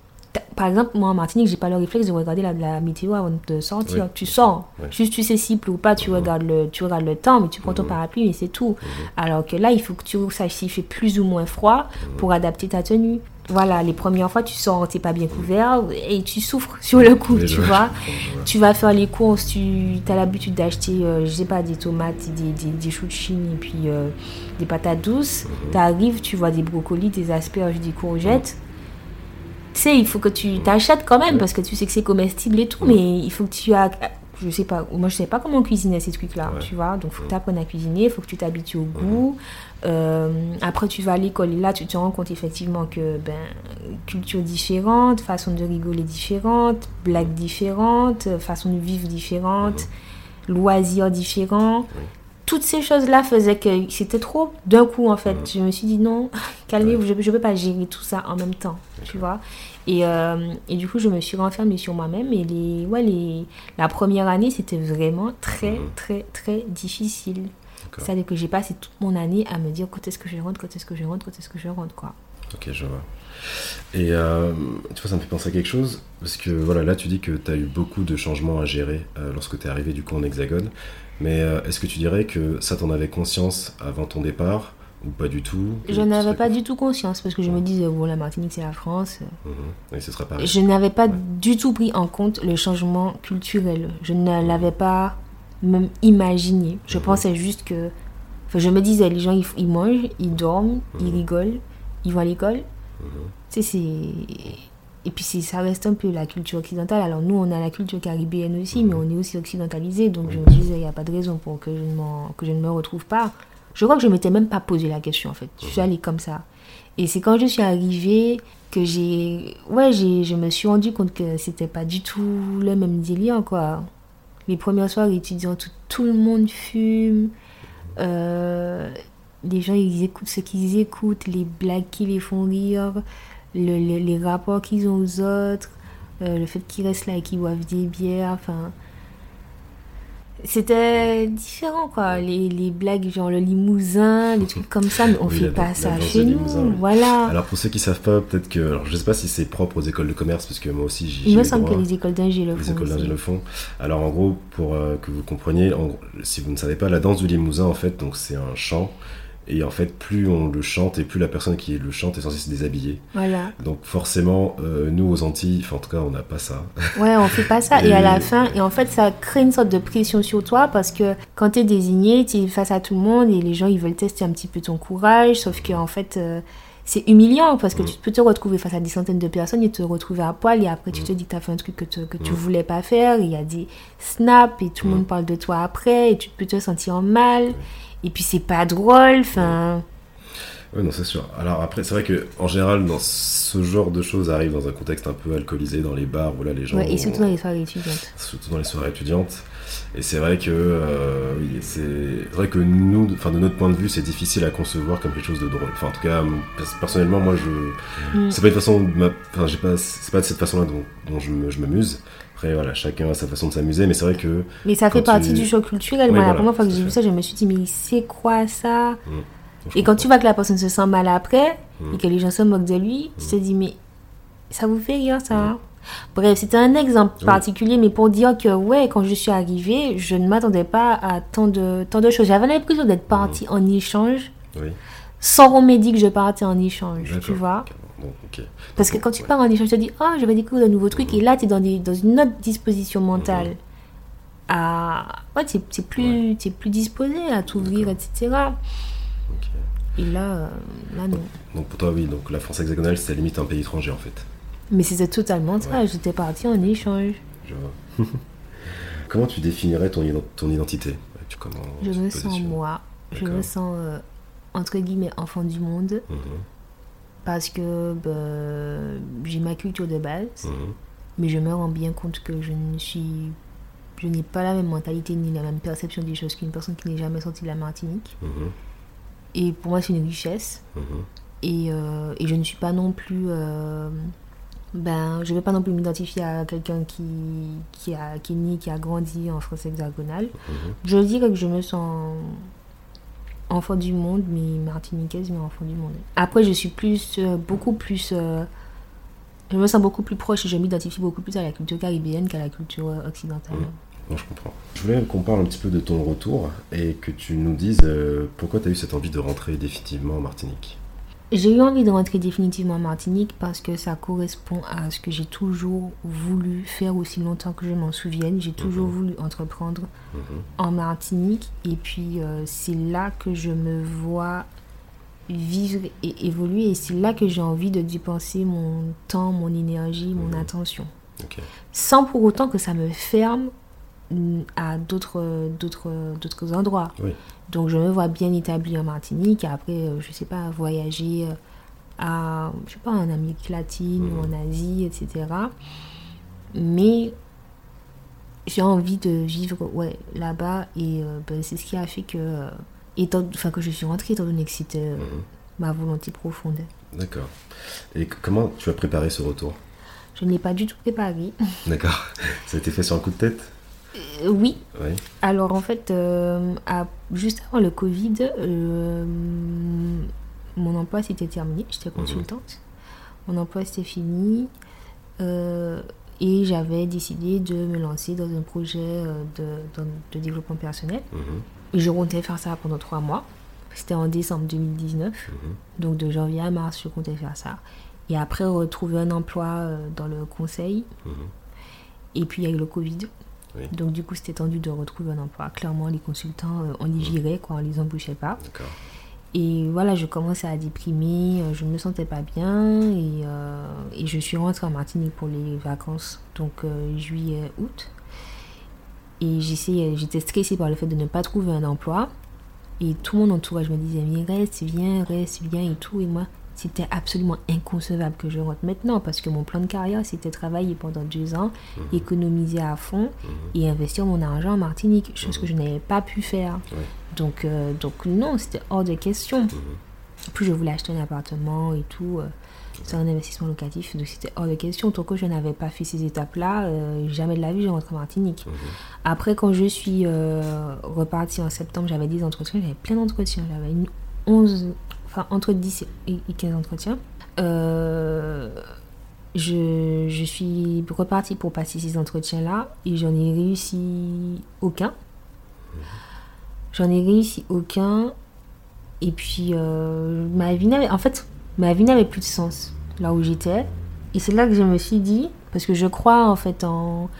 Par exemple, moi en Martinique, j'ai pas le réflexe de regarder la, la météo avant de sortir. Oui, tu sors, juste tu sais s'il pleut ou pas, tu, regardes le, tu regardes le temps, mais tu prends ton Mhm. parapluie et c'est tout. Alors que là, il faut que tu saches s'il fait plus ou moins froid pour adapter ta tenue. Voilà, les premières fois, tu sors, t'es pas bien couvert et tu souffres sur le coup, tu vois. Tu vas faire les courses, tu as l'habitude d'acheter, euh, je sais pas, des tomates, des, des, des choux de Chine et puis euh, des patates douces. Mhm. Tu arrives, tu vois des brocolis, des asperges, des courgettes. Tu sais, il faut que tu t'achètes quand même parce que tu sais que c'est comestible et tout, Mhm. mais il faut que tu. Je sais pas, moi je sais pas comment cuisiner ces trucs-là, Ouais. tu vois. Donc faut que tu apprennes à cuisiner, il faut que tu t'habitues au goût. Euh, après, tu vas à l'école et là, tu te rends compte effectivement que ben, culture différente, façon de rigoler différente, blagues différentes, façon de vivre différente, loisirs différents. Toutes ces choses-là faisaient que c'était trop d'un coup en fait. Je me suis dit non, calmez-vous, je ne peux pas gérer tout ça en même temps, tu vois. Et, euh, et du coup, je me suis renfermée sur moi-même. Et les, ouais, les, la première année, c'était vraiment très, Mhm. très, très difficile. C'est-à-dire que j'ai passé toute mon année à me dire quand est-ce que je rentre, quand est-ce que je rentre, quand est-ce que je rentre, quoi. Ok, je vois. Et euh, tu vois, ça me fait penser à quelque chose, parce que voilà, là tu dis que tu as eu beaucoup de changements à gérer euh, lorsque tu es arrivé du coup en hexagone, mais euh, est-ce que tu dirais que ça t'en avais conscience avant ton départ, Ou pas du tout? Je n'avais pas du tout conscience parce que je me disais, bon, la Martinique, c'est la France. Mhm. Et ce sera pareil. Je n'avais pas du tout pris en compte le changement culturel. Je ne l'avais pas même imaginé. Je mhm. pensais juste que. Enfin, je me disais, les gens, ils, ils mangent, ils dorment, ils mhm. rigolent, ils vont à l'école. Tu sais, c'est et puis ça reste un peu la culture occidentale. Alors nous, on a la culture caribéenne aussi, mais on est aussi occidentalisé. Donc je me disais, il n'y a pas de raison pour que je, ne que je ne me retrouve pas. Je crois que je ne m'étais même pas posé la question en fait. Je suis allée comme ça. Et c'est quand je suis arrivée que j'ai... Ouais, je me suis rendu compte que c'était pas du tout le même délire quoi. Les premières soirs étudiants, tout, tout le monde fume. Euh, les gens, ils écoutent ce qu'ils écoutent, les blagues qui les font rire les rapports qu'ils ont aux autres, euh, le fait qu'ils restent là et qu'ils boivent des bières, enfin. C'était différent, quoi. Les, les, blagues, genre le limousin, des trucs comme ça, mais on fait pas ça chez nous. Voilà. Alors, pour ceux qui savent pas, peut-être que. Alors, je sais pas si c'est propre aux écoles de commerce, parce que moi aussi, j'y Il me semble que les écoles d'ingé le font. Les écoles d'ingé le font. Alors, en gros, pour euh, que vous compreniez, si vous ne savez pas, la danse du limousin, en fait, donc c'est un chant et en fait, plus on le chante et plus la personne qui le chante est censée se déshabiller. Voilà. Donc forcément, euh, nous aux Antilles, en tout cas, on n'a pas ça. Ouais, on fait pas ça. et... à la fin, et en fait, ça crée une sorte de pression sur toi parce que quand tu es désigné, tu es face à tout le monde et les gens, ils veulent tester un petit peu ton courage. Sauf que en fait, euh, c'est humiliant parce que mm. tu peux te retrouver face à des centaines de personnes et te retrouver à poil et après tu mm. te dis que tu as fait un truc que, que tu mm. voulais pas faire. Il y a des snaps et tout le monde parle de toi après et tu peux te sentir mal et puis c'est pas drôle, enfin. Oui, non, c'est sûr. Alors après, c'est vrai que en général, dans ce genre de choses arrive dans un contexte un peu alcoolisé, dans les bars, voilà, les gens. Ouais, et surtout dans les soirées étudiantes. Surtout dans les soirées étudiantes. Et c'est vrai que, euh, c'est vrai que nous, enfin de notre point de vue, c'est difficile à concevoir comme quelque chose de drôle. Enfin, en tout cas, personnellement, moi, je, mm. c'est pas une façon, enfin, j'ai pas, c'est pas de cette façon-là dont, dont je m'amuse. Après, voilà, chacun a sa façon de s'amuser, mais c'est vrai que. Mais ça fait partie du choc culturel. Moi, la première fois que j'ai vu ça, je me suis dit, mais c'est quoi ça mmh. Et quand tu vois que la personne se sent mal après, mmh. et que les gens se moquent de lui, tu te dis, mais ça vous fait rire, ça Bref, c'était un exemple particulier, mais pour dire que, ouais, quand je suis arrivée, je ne m'attendais pas à tant de, tant de choses. J'avais l'impression d'être partie en échange, sans qu'on m'ait dit que je partais en échange, tu vois? Parce que quand tu pars en échange, tu te dis, oh, je vais découvrir un nouveau truc, et là, tu es dans, dans une autre disposition mentale. À... Ouais, tu es, plus, es plus disposé à t'ouvrir, etc. Et là, euh, là, non. Donc pour toi, oui, donc la France hexagonale, c'était limite un pays étranger, en fait. Mais c'était totalement ça, j'étais partie en échange. Je vois. comment tu définirais ton, ton identité? Comment Je me sens moi, je me sens, euh, entre guillemets, enfant du monde. Mhm parce que bah, j'ai ma culture de base, mhm. mais je me rends bien compte que je ne suis, je n'ai pas la même mentalité ni la même perception des choses qu'une personne qui n'est jamais sortie de la Martinique. Mhm. Et pour moi, c'est une richesse. Mhm. Et, euh, et, je ne suis pas non plus, euh, ben, je ne vais pas non plus m'identifier à quelqu'un qui, qui, a, qui est né, qui a grandi en France hexagonale. Je dirais que je me sens enfant du monde, mais martiniquaise, mais enfant du monde. Après, je suis plus, euh, beaucoup plus. Euh, je me sens beaucoup plus proche et je m'identifie beaucoup plus à la culture caribéenne qu'à la culture euh, occidentale. Mmh. je comprends. Je voulais qu'on parle un petit peu de ton retour et que tu nous dises pourquoi tu as eu cette envie de rentrer définitivement en Martinique? J'ai eu envie de rentrer définitivement en Martinique parce que ça correspond à ce que j'ai toujours voulu faire aussi longtemps que je m'en souvienne. J'ai toujours mhm. voulu entreprendre mhm. en Martinique et puis euh, c'est là que je me vois vivre et évoluer et c'est là que j'ai envie de dépenser mon temps, mon énergie, mon mhm. attention. Sans pour autant que ça me ferme à d'autres d'autres endroits. Oui. Donc je me vois bien établie en Martinique et après, euh, je sais pas, voyager euh, à, je sais pas, en Amérique latine ou en mhm. Asie, etc. Mais j'ai envie de vivre ouais, là-bas et euh, ben, c'est ce qui a fait que, étant, enfin, que je suis rentrée étant donné que c'était mhm. ma volonté profonde. D'accord. Et comment tu as préparé ce retour? Je ne l'ai pas du tout préparé. D'accord. Ça a été fait sur un coup de tête? Euh, oui. Alors en fait, euh, juste avant le Covid, euh, mon emploi s'était terminé. J'étais mhm. consultante. Mon emploi s'était fini. et j'avais décidé de me lancer dans un projet de, développement personnel. Mhm. Je comptais faire ça pendant trois mois. C'était en décembre 2019. Mhm. Donc de janvier à mars, je comptais faire ça. Et après, retrouver un emploi dans le conseil. Et puis, il y a eu le Covid. Oui. Donc du coup, c'était tendu de retrouver un emploi. Clairement, les consultants, euh, on y virait, quoi, on les embauchait pas. D'accord. Et voilà, je commençais à déprimer, euh, je me sentais pas bien et, euh, et je suis rentrée en Martinique pour les vacances, donc euh, juillet, août. Et j'étais stressée par le fait de ne pas trouver un emploi. Et tout mon entourage me disait, mais reste, viens, reste, viens et tout. Et moi, c'était absolument inconcevable que je rentre maintenant parce que mon plan de carrière, c'était travailler pendant deux ans, économiser à fond et investir mon argent en Martinique, chose que je n'avais pas pu faire. Ouais. Donc, euh, donc non, c'était hors de question. Mhm. Plus, je voulais acheter un appartement et tout. euh, c'est un investissement locatif, donc c'était hors de question. Tant que je n'avais pas fait ces étapes-là, euh, jamais de la vie, je rentre en Martinique. Mhm. Après, quand je suis repartie en septembre, j'avais 10 entretiens, j'avais plein d'entretiens. J'avais une 11, enfin entre 10 et et 15 entretiens. Euh, je, je suis repartie pour passer ces entretiens-là et j'en ai réussi aucun. J'en ai réussi aucun. Et puis, euh, ma vie n'avait. En fait, ma vie n'avait plus de sens là où j'étais. Et c'est là que je me suis dit, parce que je crois en fait en.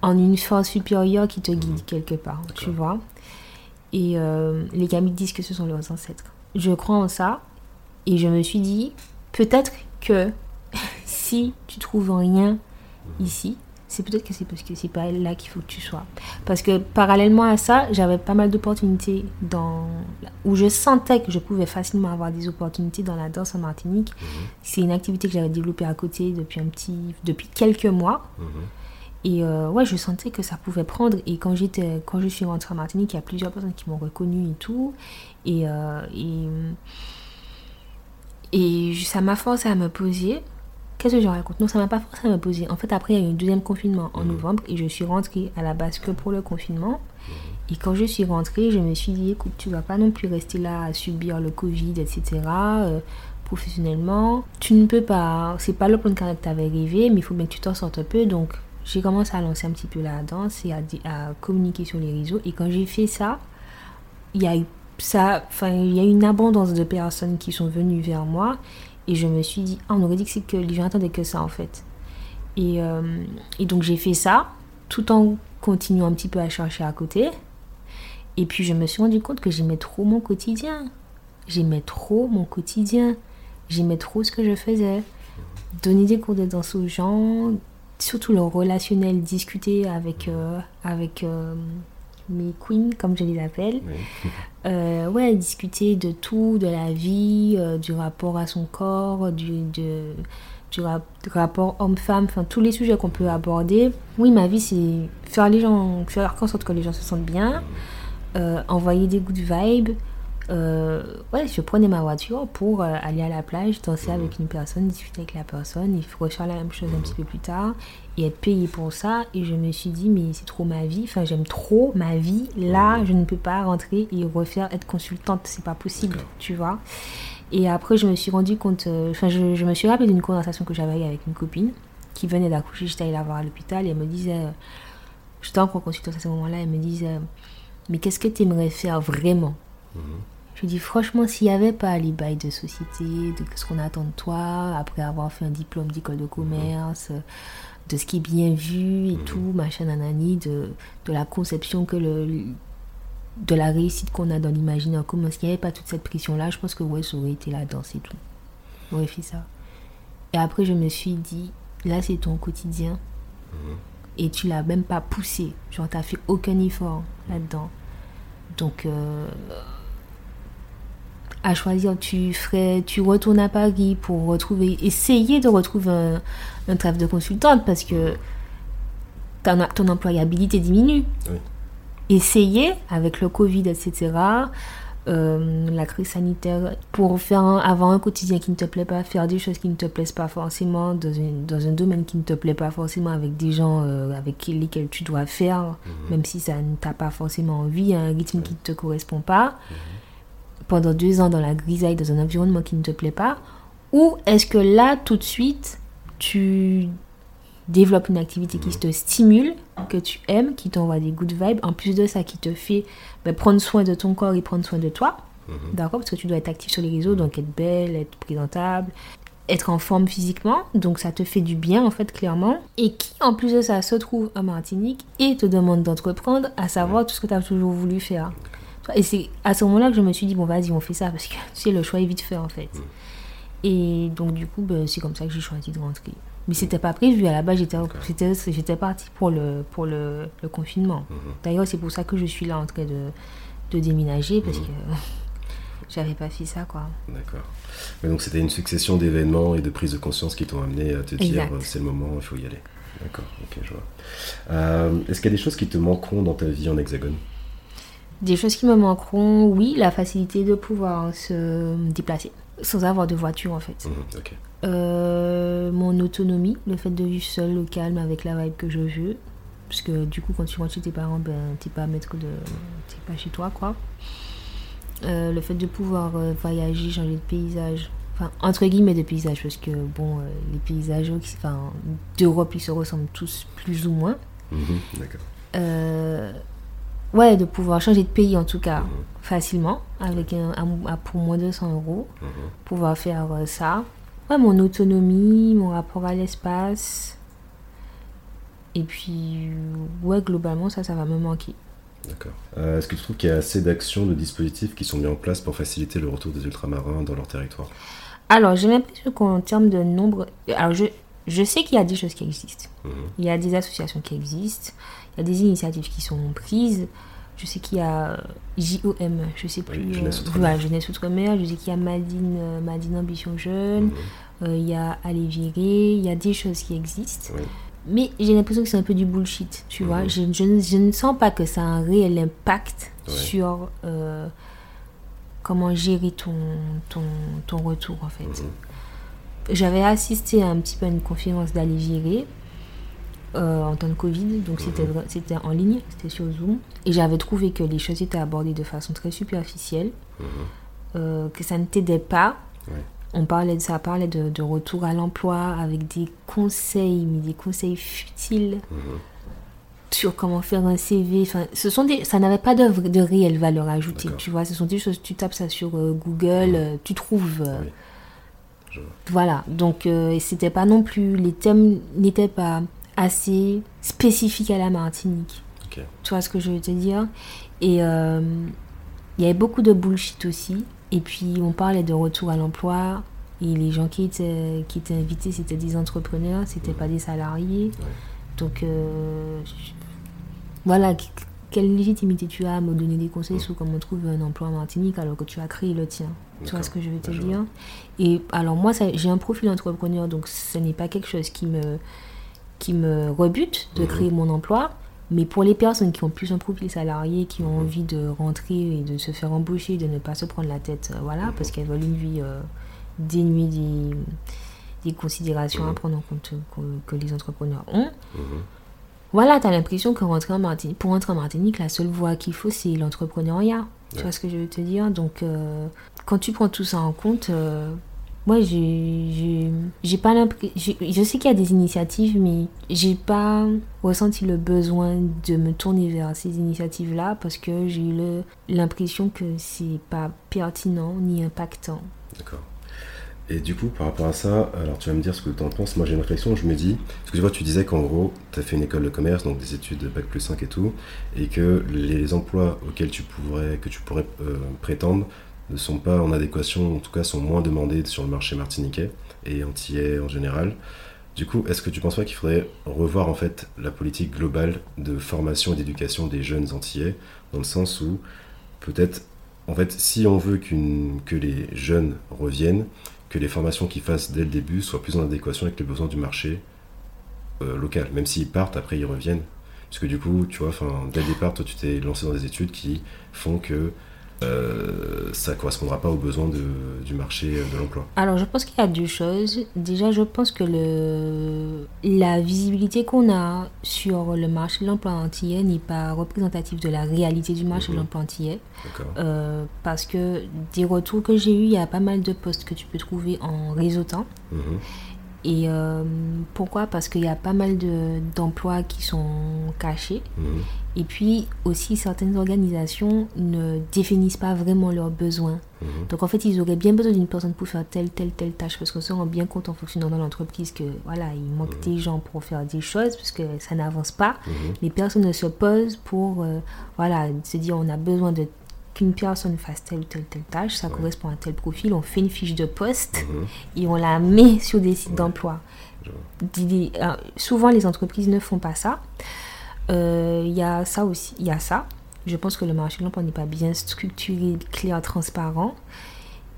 en une force supérieure qui te guide quelque part, tu vois. Et euh, les kamites disent que ce sont leurs ancêtres. Je crois en ça. Et je me suis dit, peut-être que si tu trouves rien ici, c'est peut-être que c'est parce que c'est pas là qu'il faut que tu sois. Parce que parallèlement à ça, j'avais pas mal d'opportunités dans où je sentais que je pouvais facilement avoir des opportunités dans la danse en Martinique. C'est une activité que j'avais développée à côté depuis un petit depuis quelques mois. Mhm. Et euh, ouais, je sentais que ça pouvait prendre. Et quand j'étais, quand je suis rentrée en Martinique, il y a plusieurs personnes qui m'ont reconnue et tout. Et, euh, et, et ça m'a forcé à me poser. Qu'est-ce que je raconte? Non, ça m'a pas forcé à me poser. En fait, après, il y a eu un deuxième confinement en novembre et je suis rentrée à la base que pour le confinement. Et quand je suis rentrée, je me suis dit, écoute, tu vas pas non plus rester là à subir le Covid, etc. euh, professionnellement, tu ne peux pas. C'est pas le plan de carrière que tu avais rêvé, mais il faut bien que tu t'en sortes un peu. Donc, j'ai commencé à lancer un petit peu la danse et à, communiquer sur les réseaux. Et quand j'ai fait ça, il y a eu ça, enfin, il y a une abondance de personnes qui sont venues vers moi. Et je me suis dit, ah, on aurait dit que c'est que les gens attendaient que ça en fait. Et, euh, et donc j'ai fait ça tout en continuant un petit peu à chercher à côté. Et puis je me suis rendu compte que j'aimais trop mon quotidien. J'aimais trop mon quotidien. J'aimais trop ce que je faisais. Donner des cours de danse aux gens, surtout le relationnel, discuter avec, euh, avec euh, mes queens, comme je les appelle. Oui. Euh, ouais, discuter de tout, de la vie, du rapport à son corps, du, de, du, rap- du rapport homme-femme, enfin tous les sujets qu'on peut aborder. Oui, ma vie, c'est faire les gens, faire en sorte que les gens se sentent bien, envoyer des good vibes. Euh, ouais, je prenais ma voiture pour euh, aller à la plage, danser avec une personne, discuter avec la personne, il faut refaire la même chose un petit peu plus tard et être payé pour ça. Et je me suis dit, mais c'est trop ma vie, enfin j'aime trop ma vie. Là, je ne peux pas rentrer et refaire être consultante, c'est pas possible, tu vois. Et après, je me suis rendu compte, euh, enfin, je, je me suis rappelé d'une conversation que j'avais avec une copine qui venait d'accoucher, j'étais allée la voir à l'hôpital et elle me disait, j'étais encore consultante à ce moment-là, elle me disait, mais qu'est-ce que tu aimerais faire vraiment? Je lui dis franchement, s'il n'y avait pas les bails de société, de ce qu'on attend de toi, après avoir fait un diplôme d'école de commerce, de ce qui est bien vu et tout, machin nanani, de, de la conception que le, de la réussite qu'on a dans l'imaginaire commun, s'il n'y avait pas toute cette pression-là, je pense que ouais, ça aurait été la danse et tout. J'aurais fait ça. Et après, je me suis dit, là, c'est ton quotidien. Et tu l'as même pas poussé. Genre, t'as fait aucun effort là-dedans. Donc, euh, à choisir, tu ferais, tu retournes à Paris pour retrouver, essayer de retrouver un, un travail de consultante parce que ton, ton employabilité diminue. Oui. Essayer avec le Covid, etc., euh, la crise sanitaire, pour faire un- avoir un quotidien qui ne te plaît pas, faire des choses qui ne te plaisent pas forcément, dans, une- dans un domaine qui ne te plaît pas forcément, avec des gens euh, avec qui- lesquels tu dois faire, même si ça ne t'a pas forcément envie, un rythme qui ne te correspond pas, pendant deux ans dans la grisaille, dans un environnement qui ne te plaît pas, ou est-ce que là, tout de suite, tu développes une activité qui te stimule, que tu aimes, qui t'envoie des good vibes, en plus de ça, qui te fait ben, prendre soin de ton corps et prendre soin de toi. Mhm. D'accord Parce que tu dois être actif sur les réseaux, donc être belle, être présentable, être en forme physiquement. Donc ça te fait du bien, en fait, clairement. Et qui, en plus de ça, se trouve en Martinique et te demande d'entreprendre, à savoir tout ce que tu as toujours voulu faire. Et c'est à ce moment-là que je me suis dit, bon, vas-y, on fait ça, parce que tu sais, le choix est vite fait, en fait. Et donc, du coup, ben, c'est comme ça que j'ai choisi de rentrer. Mais c'était pas prévu. À la base, j'étais, j'étais, j'étais partie pour le, pour le, le confinement. Mhm. D'ailleurs, c'est pour ça que je suis là en train de, de déménager, parce Mhm. que j'avais pas fait ça, quoi. D'accord. Mais donc c'était une succession d'événements et de prises de conscience qui t'ont amené à te dire euh, c'est le moment, il faut y aller. D'accord, ok, je vois. Euh, Est-ce qu'il y a des choses qui te manqueront dans ta vie en hexagone? Des choses qui me manqueront, oui, la facilité de pouvoir se déplacer sans avoir de voiture, en fait. Mhm. Euh, mon autonomie, le fait de vivre seul au calme avec la vibe que je veux. Parce que du coup, quand tu rentres chez tes parents, ben, t'es pas maître de. T'es pas chez toi, quoi. Euh, le fait de pouvoir euh, voyager, changer de paysage. Enfin, entre guillemets de paysage, parce que bon, les paysages enfin, d'Europe, ils se ressemblent tous plus ou moins. Mhm, D'accord. Euh, ouais, de pouvoir changer de pays en tout cas Mhm, facilement, avec un, pour moins de 100 euros mhm. pouvoir faire euh, ça. Ouais, mon autonomie, mon rapport à l'espace. Et puis, ouais, globalement, ça, ça va me manquer. D'accord. Euh, Est-ce que tu trouves qu'il y a assez d'actions, de dispositifs qui sont mis en place pour faciliter le retour des ultramarins dans leur territoire? Alors, j'ai l'impression qu'en termes de nombre. Alors, je, je sais qu'il y a des choses qui existent. Mhm, Il y a des associations qui existent. Il y a des initiatives qui sont prises. Je sais qu'il y a euh, JOM, je sais plus. Oui, Jeunesse euh, Outre-mer. Jeunesse Outre-mer. Je sais qu'il y a Madine, euh, Madine Ambition Jeune. mhm, euh, il y a Aller Virer. Il y a des choses qui existent. oui. Mais j'ai l'impression que c'est un peu du bullshit, tu vois. Mhm. Je, je ne- je ne sens pas que ça a un réel impact Ouais. sur euh, comment gérer ton, ton, ton retour, en fait. Mhm, J'avais assisté à un petit peu à une conférence d'Ali Viré euh, en temps de Covid, donc c'était Mhm. vra- c'était en ligne, c'était sur Zoom. Et j'avais trouvé que les choses étaient abordées de façon très superficielle, mhm. euh, que ça ne t'aidait pas. Ouais. On parlait de ça, parlait de, de retour à l'emploi avec des conseils, mais des conseils futiles Mhm. sur comment faire un CV. Enfin, ce sont des, ça n'avait pas de, vra- de réelle valeur ajoutée, tu vois. Ce sont des choses, tu tapes ça sur euh, Google, euh, tu trouves. Oui. Je vois. Voilà. Donc, c'était pas non plus, les thèmes n'étaient pas assez spécifiques à la Martinique. Tu vois ce que je veux te dire? Et euh, il y avait beaucoup de bullshit aussi. Et puis, on parlait de retour à l'emploi. Et les gens qui étaient, qui étaient invités, c'était des entrepreneurs, c'était pas des salariés. Ouais. Donc, euh, voilà, qu- quelle légitimité tu as à me donner des conseils sur comment trouver un emploi en Martinique alors que tu as créé le tien Tu vois ce que je veux te dire? Et alors, moi, j'ai un profil entrepreneur, donc ce n'est pas quelque chose qui me, qui me rebute de Mhm. créer mon emploi. Mais pour les personnes qui ont plus un profil salarié, qui ont Mhm. envie de rentrer et de se faire embaucher, de ne pas se prendre la tête, euh, voilà, Mhm. parce qu'elles veulent une vie euh, dénuée des, des considérations à Mhm. prendre en compte que, que les entrepreneurs ont. Mhm. Voilà, t'as l'impression que rentrer en Martinique, pour rentrer en Martinique, la seule voie qu'il faut, c'est l'entrepreneuriat. Tu vois ce que je veux te dire? Donc, euh, quand tu prends tout ça en compte, euh, moi, j'ai, j'ai, pas l'impression. Je sais qu'il y a des initiatives, mais j'ai pas ressenti le besoin de me tourner vers ces initiatives-là parce que j'ai eu l'impression que c'est pas pertinent ni impactant. D'accord. Et du coup, par rapport à ça, alors tu vas me dire ce que tu en penses. Moi, j'ai une réflexion, je me dis, parce que tu vois, tu disais qu'en gros, tu as fait une école de commerce, donc des études de bac plus 5 et tout, et que les emplois auxquels tu pourrais, que tu pourrais euh, prétendre ne sont pas en adéquation, en tout cas sont moins demandés sur le marché martiniquais et antillais en général. Du coup, est-ce que tu penses pas qu'il faudrait revoir en fait la politique globale de formation et d'éducation des jeunes antillais, dans le sens où peut-être, en fait, si on veut que les jeunes reviennent, que les formations qu'ils fassent dès le début soient plus en adéquation avec les besoins du marché euh, local. Même s'ils partent, après ils reviennent. Parce que du coup, tu vois, dès le départ, toi, tu t'es lancé dans des études qui font que euh, ça correspondra pas aux besoins de- du marché euh, de l'emploi. Alors, je pense qu'il y a deux choses. Déjà, je pense que le, la visibilité qu'on a sur le marché de l'emploi antillais n'est pas représentative de la réalité du marché de Mhm. l'emploi antillais. D'accord Euh, parce que des retours que j'ai eus, il y a pas mal de postes que tu peux trouver en réseautant. Mhm. Et euh, pourquoi? Parce qu'il y a pas mal de- d'emplois qui sont cachés. Mhm. Et puis aussi, certaines organisations ne définissent pas vraiment leurs besoins. Mhm. Donc en fait, ils auraient bien besoin d'une personne pour faire telle, telle, telle tâche. Parce qu'on se rend bien compte en fonctionnant dans l'entreprise que voilà, il manque des gens pour faire des choses, parce que ça n'avance pas. Mhm. Mais personne ne se pose pour euh, voilà, se dire on a besoin de qu'une personne fasse telle ou telle, telle tâche, ça correspond à tel profil, on fait une fiche de poste Mhm. et on la met sur des sites Ouais. d'emploi. Euh, souvent, les entreprises ne font pas ça. Euh, Il y a ça aussi. Il y a ça. Je pense que le marché de l'emploi n'est pas bien structuré, clair, transparent.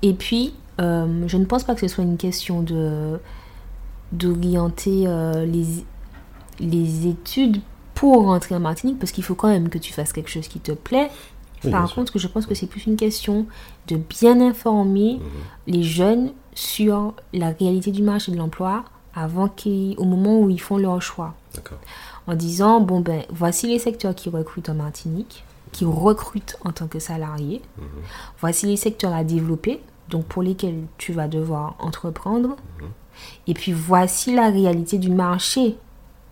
Et puis, euh, je ne pense pas que ce soit une question de d'orienter euh, les, les études pour rentrer en Martinique, parce qu'il faut quand même que tu fasses quelque chose qui te plaît. Oui, Par contre, je pense que c'est plus une question de bien informer Mhm. les jeunes sur la réalité du marché de l'emploi avant au moment où ils font leur choix. En disant, bon ben, voici les secteurs qui recrutent en Martinique, qui recrutent en tant que salarié. Mhm. Voici les secteurs à développer, donc pour lesquels tu vas devoir entreprendre. Et puis voici la réalité du marché,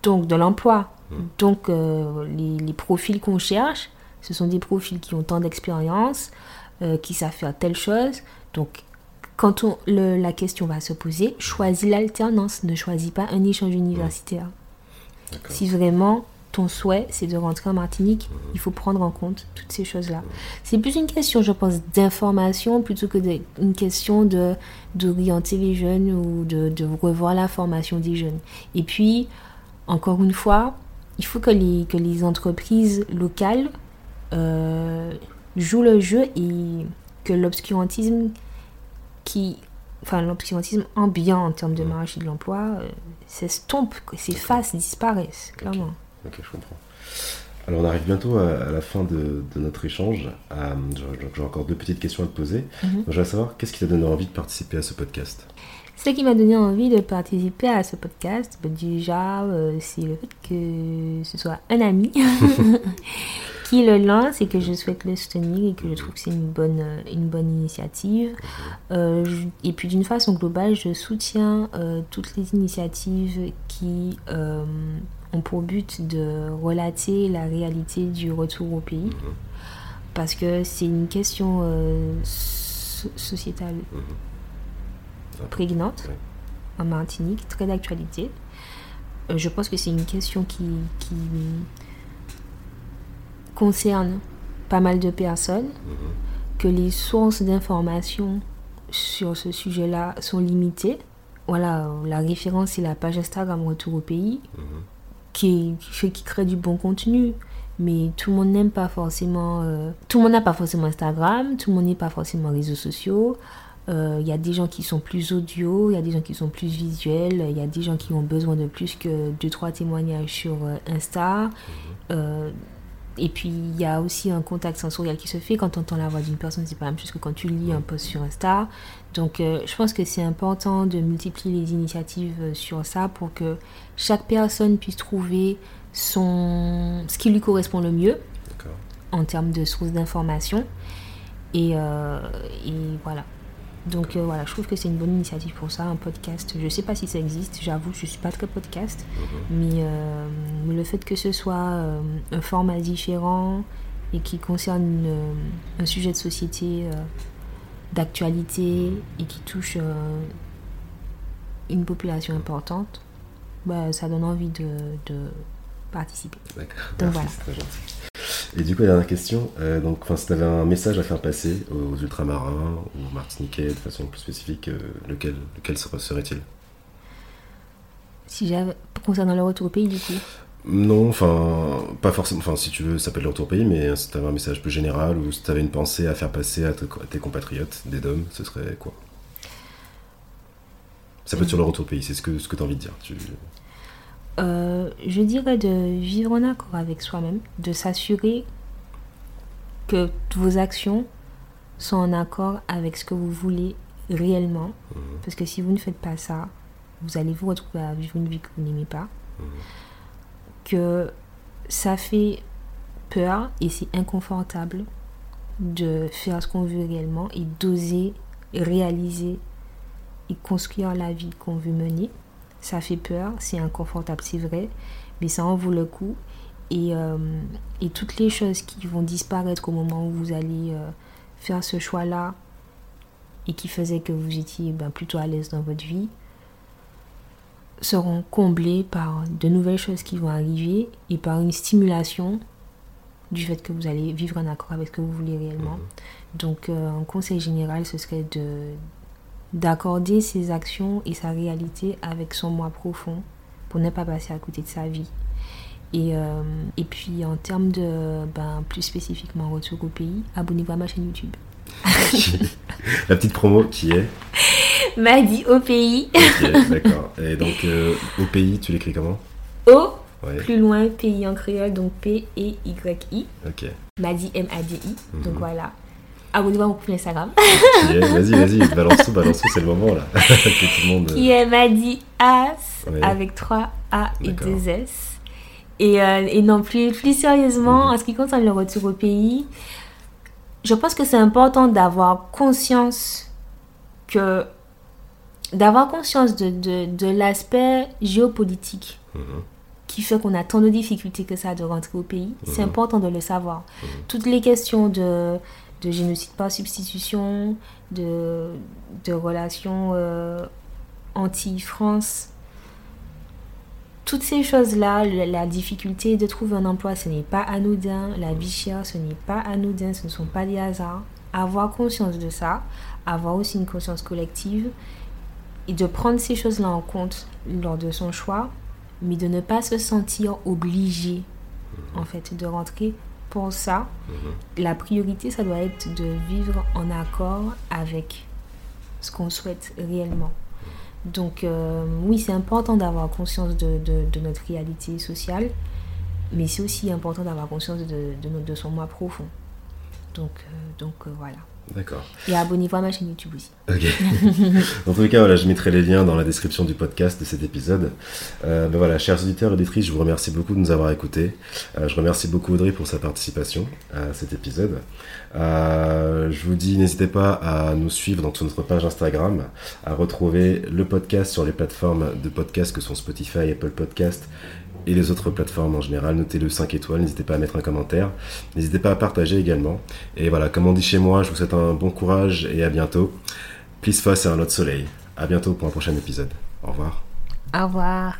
donc de l'emploi. Donc euh, les, les profils qu'on cherche, ce sont des profils qui ont tant d'expérience, euh, qui savent faire telle chose. Donc quand on, le- la question va se poser, choisis l'alternance, ne choisis pas un échange universitaire. Si vraiment ton souhait c'est de rentrer en Martinique, il faut prendre en compte toutes ces choses-là. C'est plus une question, je pense, d'information plutôt que de- une question de d'orienter les jeunes ou de, de revoir la formation des jeunes. Et puis, encore une fois, il faut que les, que les entreprises locales euh, jouent le jeu et que l'obscurantisme qui enfin l'obscurantisme ambiant en termes de marché de l'emploi euh, s'estompe, s'efface, disparaissent, clairement. Ok, je comprends. Alors on arrive bientôt à, à la fin de, de notre échange. Euh, J'ai encore deux petites questions à te poser. Mhm. Donc, je voudrais savoir qu'est-ce qui t'a donné envie de participer à ce podcast? Ce qui m'a donné envie de participer à ce podcast, ben déjà, euh, c'est le fait que ce soit un ami qui le lance et que je souhaite le soutenir et que je trouve que c'est une bonne, euh, une bonne initiative. Euh, je- et puis d'une façon globale, je soutiens euh, toutes les initiatives qui euh, ont pour but de relater la réalité du retour au pays. Parce que c'est une question so- sociétale prégnante Ouais. en Martinique, très d'actualité. Je pense que c'est une question qui, qui concerne pas mal de personnes, que les sources d'informations sur ce sujet-là sont limitées. Voilà, euh, la référence c'est la page Instagram Retour au pays, qui, qui fait qui crée du bon contenu. Mais tout le monde n'aime pas forcément. euh, tout le monde n'a pas forcément Instagram, tout le monde n'est pas forcément réseaux sociaux. Euh, Il y a des gens qui sont plus audio, il y a des gens qui sont plus visuels, il y a des gens qui ont besoin de plus que 2-3 témoignages sur euh, Insta. Euh, et puis il y a aussi un contact sensoriel qui se fait quand on entend la voix d'une personne, c'est pas la même chose que quand tu lis un post sur Insta. Donc euh, je pense que c'est important de multiplier les initiatives euh, sur ça pour que chaque personne puisse trouver son ce qui lui correspond le mieux en termes de sources d'information. Et, euh, et voilà. Donc euh, voilà, je trouve que c'est une bonne initiative pour ça, un podcast. Je sais pas si ça existe, j'avoue, je suis pas très podcast. Mais, euh, mais le fait que ce soit euh, un format différent et qui concerne un sujet de société d'actualité et qui touche une population importante, bah, ça donne envie de, de participer. D'accord. Donc Merci, voilà. c'est très gentil. Et du coup, la dernière question, euh, donc, si tu avais un message à faire passer aux ultramarins ou aux martiniquais de façon plus spécifique, euh, lequel, lequel ser- serait-il? Si j'avais concernant le retour au pays du coup? Non, enfin, pas forcément. Enfin, si tu veux, ça peut être leur tour pays, mais si tu avais un message plus général ou si tu avais une pensée à faire passer à, te- à tes compatriotes des DOM, ce serait quoi? Ça peut être sur le retour au pays, c'est ce que, ce que tu as envie de dire. Tu... Euh, je dirais de vivre en accord avec soi-même, de s'assurer que vos actions sont en accord avec ce que vous voulez réellement. Parce que si vous ne faites pas ça, vous allez vous retrouver à vivre une vie que vous n'aimez pas. Que ça fait peur et c'est inconfortable de faire ce qu'on veut réellement et d'oser réaliser et construire la vie qu'on veut mener Ça fait peur, c'est inconfortable, c'est vrai, mais ça en vaut le coup. Et, euh, et, toutes les choses qui vont disparaître au moment où vous allez euh, faire ce choix-là et qui faisaient que vous étiez ben, plutôt à l'aise dans votre vie, seront comblées par de nouvelles choses qui vont arriver et par une stimulation du fait que vous allez vivre en accord avec ce que vous voulez réellement. Mhm. Donc, euh, un conseil général, ce serait de d'accorder ses actions et sa réalité avec son moi profond pour ne pas passer à côté de sa vie. Et, euh, et puis en termes de, ben, plus spécifiquement retour au pays, abonnez-vous à ma chaîne YouTube. La petite promo qui est M'a dit au pays. Ok, d'accord. Et donc euh, au pays, tu l'écris comment? O, plus loin, pays en créole, donc P-E-Y-I. Ok. Madi, M-A-D-I. Donc mhm. voilà abonnez-vous à mon profil Instagram. vas-y, vas-y, balance tout, balance tout, c'est le moment là. tout le monde... Qui est Madi As avec 3 A et 2 S. Et, euh, et non, plus, plus sérieusement, mhm. en ce qui concerne le retour au pays, je pense que c'est important d'avoir conscience que d'avoir conscience de, de, de l'aspect géopolitique mhm. qui fait qu'on a tant de difficultés que ça de rentrer au pays. C'est mhm. important de le savoir. Toutes les questions de de génocide par substitution, de, de relations euh, anti-France. Toutes ces choses-là, la difficulté de trouver un emploi, ce n'est pas anodin. La vie chère, ce n'est pas anodin, ce ne sont pas des hasards. Avoir conscience de ça, avoir aussi une conscience collective et de prendre ces choses-là en compte lors de son choix, mais de ne pas se sentir obligé en fait de rentrer pour ça, mhm. la priorité, ça doit être de vivre en accord avec ce qu'on souhaite réellement. Donc euh, oui, c'est important d'avoir conscience de, de, notre réalité sociale, mais c'est aussi important d'avoir conscience de, de, son moi profond. Donc, euh, donc euh, voilà. D'accord. Et abonnez-vous à ma chaîne YouTube aussi. Ok. dans tous les cas, voilà, je mettrai les liens dans la description du podcast de cet épisode. Euh, ben voilà, chers auditeurs et auditrices, je vous remercie beaucoup de nous avoir écoutés. Euh, je remercie beaucoup Audrey pour sa participation à cet épisode. Euh, je vous dis, n'hésitez pas à nous suivre dans notre page Instagram, à retrouver le podcast sur les plateformes de podcast que sont Spotify, Apple Podcast et les autres plateformes en général. Notez-le 5 étoiles, n'hésitez pas à mettre un commentaire, n'hésitez pas à partager également. Et voilà, comme on dit chez moi, je vous souhaite un bon courage et à bientôt. Please face à un autre soleil. À bientôt pour un prochain épisode. Au revoir. Au revoir.